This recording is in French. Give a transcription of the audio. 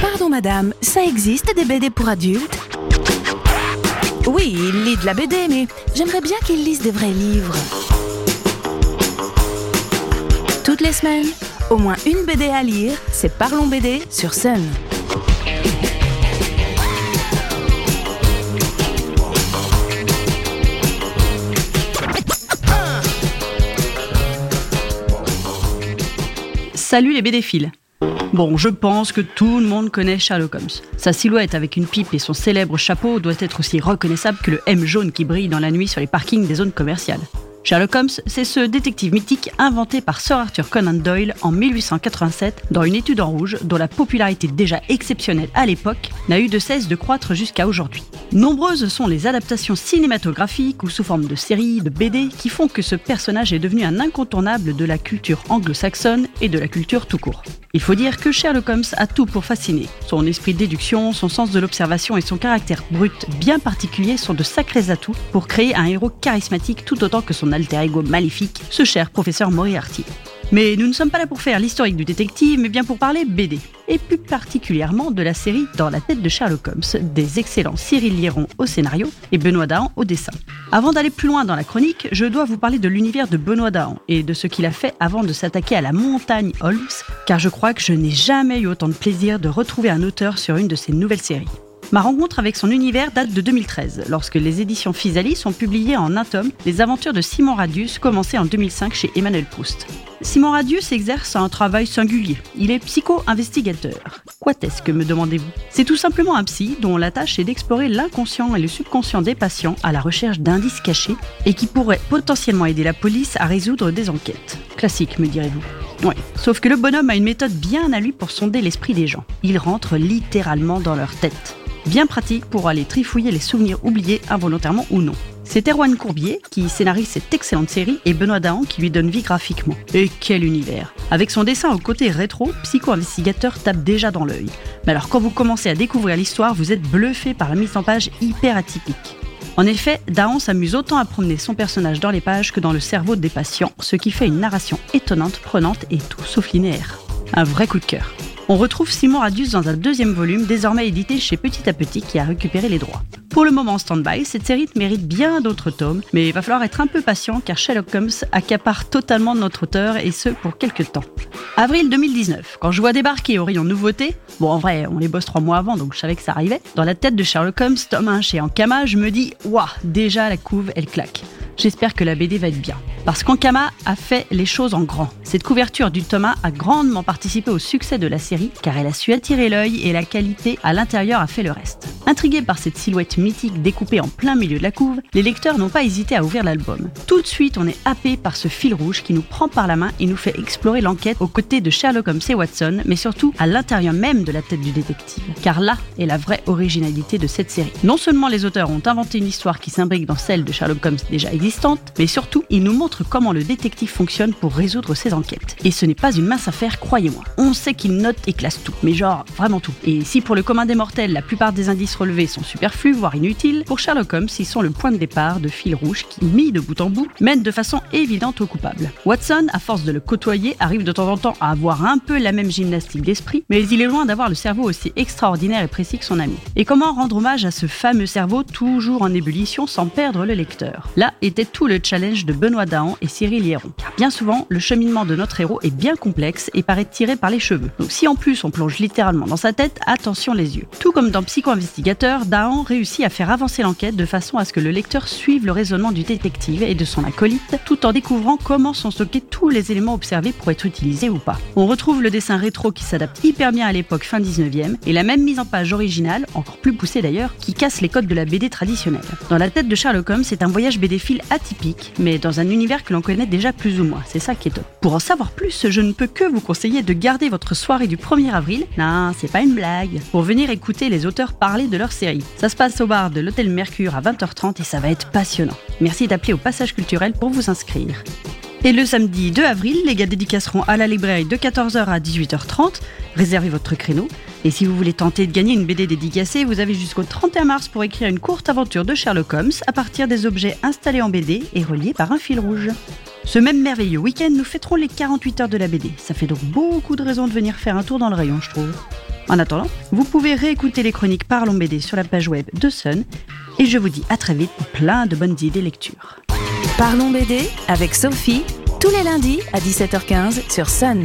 Pardon madame, ça existe des BD pour adultes? Oui, il lit de la BD, mais j'aimerais bien qu'il lise des vrais livres. Toutes les semaines, au moins une BD à lire, c'est Parlons BD sur Sun. Salut les BD-philes Bon, je pense que tout le monde connaît Sherlock Holmes. Sa silhouette avec une pipe et son célèbre chapeau doit être aussi reconnaissable que le M jaune qui brille dans la nuit sur les parkings des zones commerciales. Sherlock Holmes, c'est ce détective mythique inventé par Sir Arthur Conan Doyle en 1887 dans une étude en rouge dont la popularité déjà exceptionnelle à l'époque n'a eu de cesse de croître jusqu'à aujourd'hui. Nombreuses sont les adaptations cinématographiques ou sous forme de séries, de BD qui font que ce personnage est devenu un incontournable de la culture anglo-saxonne et de la culture tout court. Il faut dire que Sherlock Holmes a tout pour fasciner. Son esprit de déduction, son sens de l'observation et son caractère brut bien particulier sont de sacrés atouts pour créer un héros charismatique tout autant que son alter ego maléfique, ce cher professeur Moriarty. Mais nous ne sommes pas là pour faire l'historique du détective, mais bien pour parler BD. Et plus particulièrement de la série Dans la tête de Sherlock Holmes, des excellents Cyril Liéron au scénario et Benoît Dahan au dessin. Avant d'aller plus loin dans la chronique, je dois vous parler de l'univers de Benoît Dahan et de ce qu'il a fait avant de s'attaquer à la montagne Holmes, car je crois que je n'ai jamais eu autant de plaisir de retrouver un auteur sur une de ses nouvelles séries. Ma rencontre avec son univers date de 2013, lorsque les éditions Physalis ont publié en un tome Les aventures de Simon Radius, commencées en 2005 chez Emmanuel Proust. Simon Radius exerce un travail singulier. Il est psycho-investigateur. Quoi est-ce que me demandez-vous? C'est tout simplement un psy dont la tâche est d'explorer l'inconscient et le subconscient des patients à la recherche d'indices cachés et qui pourraient potentiellement aider la police à résoudre des enquêtes. Classique, me direz-vous. Oui, sauf que le bonhomme a une méthode bien à lui pour sonder l'esprit des gens. Il rentre littéralement dans leur tête. Bien pratique pour aller trifouiller les souvenirs oubliés involontairement ou non. C'est Erwan Courbier qui scénarise cette excellente série et Benoît Dahan qui lui donne vie graphiquement. Et quel univers Avec son dessin au côté rétro, Psycho-investigateur tape déjà dans l'œil. Mais alors quand vous commencez à découvrir l'histoire, vous êtes bluffé par la mise en page hyper atypique. En effet, Dahan s'amuse autant à promener son personnage dans les pages que dans le cerveau des patients, ce qui fait une narration étonnante, prenante et tout sauf linéaire. Un vrai coup de cœur. On retrouve Simon Radius dans un deuxième volume, désormais édité chez Petit à Petit, qui a récupéré les droits. Pour le moment en stand-by, cette série mérite bien d'autres tomes, mais il va falloir être un peu patient car Sherlock Holmes accapare totalement notre auteur et ce pour quelques temps. Avril 2019, quand je vois débarquer au rayon nouveautés, bon en vrai on les bosse trois mois avant donc je savais que ça arrivait, dans la tête de Sherlock Holmes, tome 1 chez Ankama, je me dis, waouh, déjà la couve elle claque. J'espère que la BD va être bien. Parce qu'Ankama a fait les choses en grand. Cette couverture du Thomas a grandement participé au succès de la série car elle a su attirer l'œil et la qualité à l'intérieur a fait le reste. Intrigués par cette silhouette mythique découpée en plein milieu de la couve, les lecteurs n'ont pas hésité à ouvrir l'album. Tout de suite, on est happé par ce fil rouge qui nous prend par la main et nous fait explorer l'enquête aux côtés de Sherlock Holmes et Watson, mais surtout à l'intérieur même de la tête du détective. Car là est la vraie originalité de cette série. Non seulement les auteurs ont inventé une histoire qui s'imbrique dans celle de Sherlock Holmes déjà existante, mais surtout, ils nous montrent comment le détective fonctionne pour résoudre ses enquêtes. Et ce n'est pas une mince affaire, croyez-moi. On sait qu'il note et classe tout, mais genre vraiment tout. Et si pour le commun des mortels, la plupart des indices relevés sont superflus, voire inutiles, pour Sherlock Holmes, ils sont le point de départ de fil rouge qui, mis de bout en bout, mène de façon évidente au coupable. Watson, à force de le côtoyer, arrive de temps en temps à avoir un peu la même gymnastique d'esprit, mais il est loin d'avoir le cerveau aussi extraordinaire et précis que son ami. Et comment rendre hommage à ce fameux cerveau toujours en ébullition sans perdre le lecteur? Là était tout le challenge de Benoît Dahan et Cyril Hieron. Car bien souvent, le cheminement de notre héros est bien complexe et paraît tiré par les cheveux. Donc si en plus on plonge littéralement dans sa tête, attention les yeux. Tout comme dans Psycho-investigateur, Dahan réussit à faire avancer l'enquête de façon à ce que le lecteur suive le raisonnement du détective et de son acolyte, tout en découvrant comment sont stockés tous les éléments observés pour être utilisés ou pas. On retrouve le dessin rétro qui s'adapte hyper bien à l'époque fin 19e et la même mise en page originale, encore plus poussée d'ailleurs, qui casse les codes de la BD traditionnelle. Dans la tête de Sherlock Holmes, c'est un voyage BD fil atypique, mais dans un univers que l'on connaît déjà plus ou moins. C'est ça qui est top. Pour en savoir plus, je ne peux que vous conseiller de garder votre soirée du 1er avril. Non, c'est pas une blague. Pour venir écouter les auteurs parler de leur série. Ça se passe au bar de l'Hôtel Mercure à 20h30 et ça va être passionnant. Merci d'appeler au passage culturel pour vous inscrire. Et le samedi 2 avril, les gars dédicaceront à la librairie de 14h à 18h30. Réservez votre créneau. Et si vous voulez tenter de gagner une BD dédicacée, vous avez jusqu'au 31 mars pour écrire une courte aventure de Sherlock Holmes à partir des objets installés en BD et reliés par un fil rouge. Ce même merveilleux week-end, nous fêterons les 48 heures de la BD. Ça fait donc beaucoup de raisons de venir faire un tour dans le rayon, je trouve. En attendant, vous pouvez réécouter les chroniques Parlons BD sur la page web de Sun. Et je vous dis à très vite pour plein de bonnes idées lecture. Parlons BD avec Sophie, tous les lundis à 17h15 sur Sun.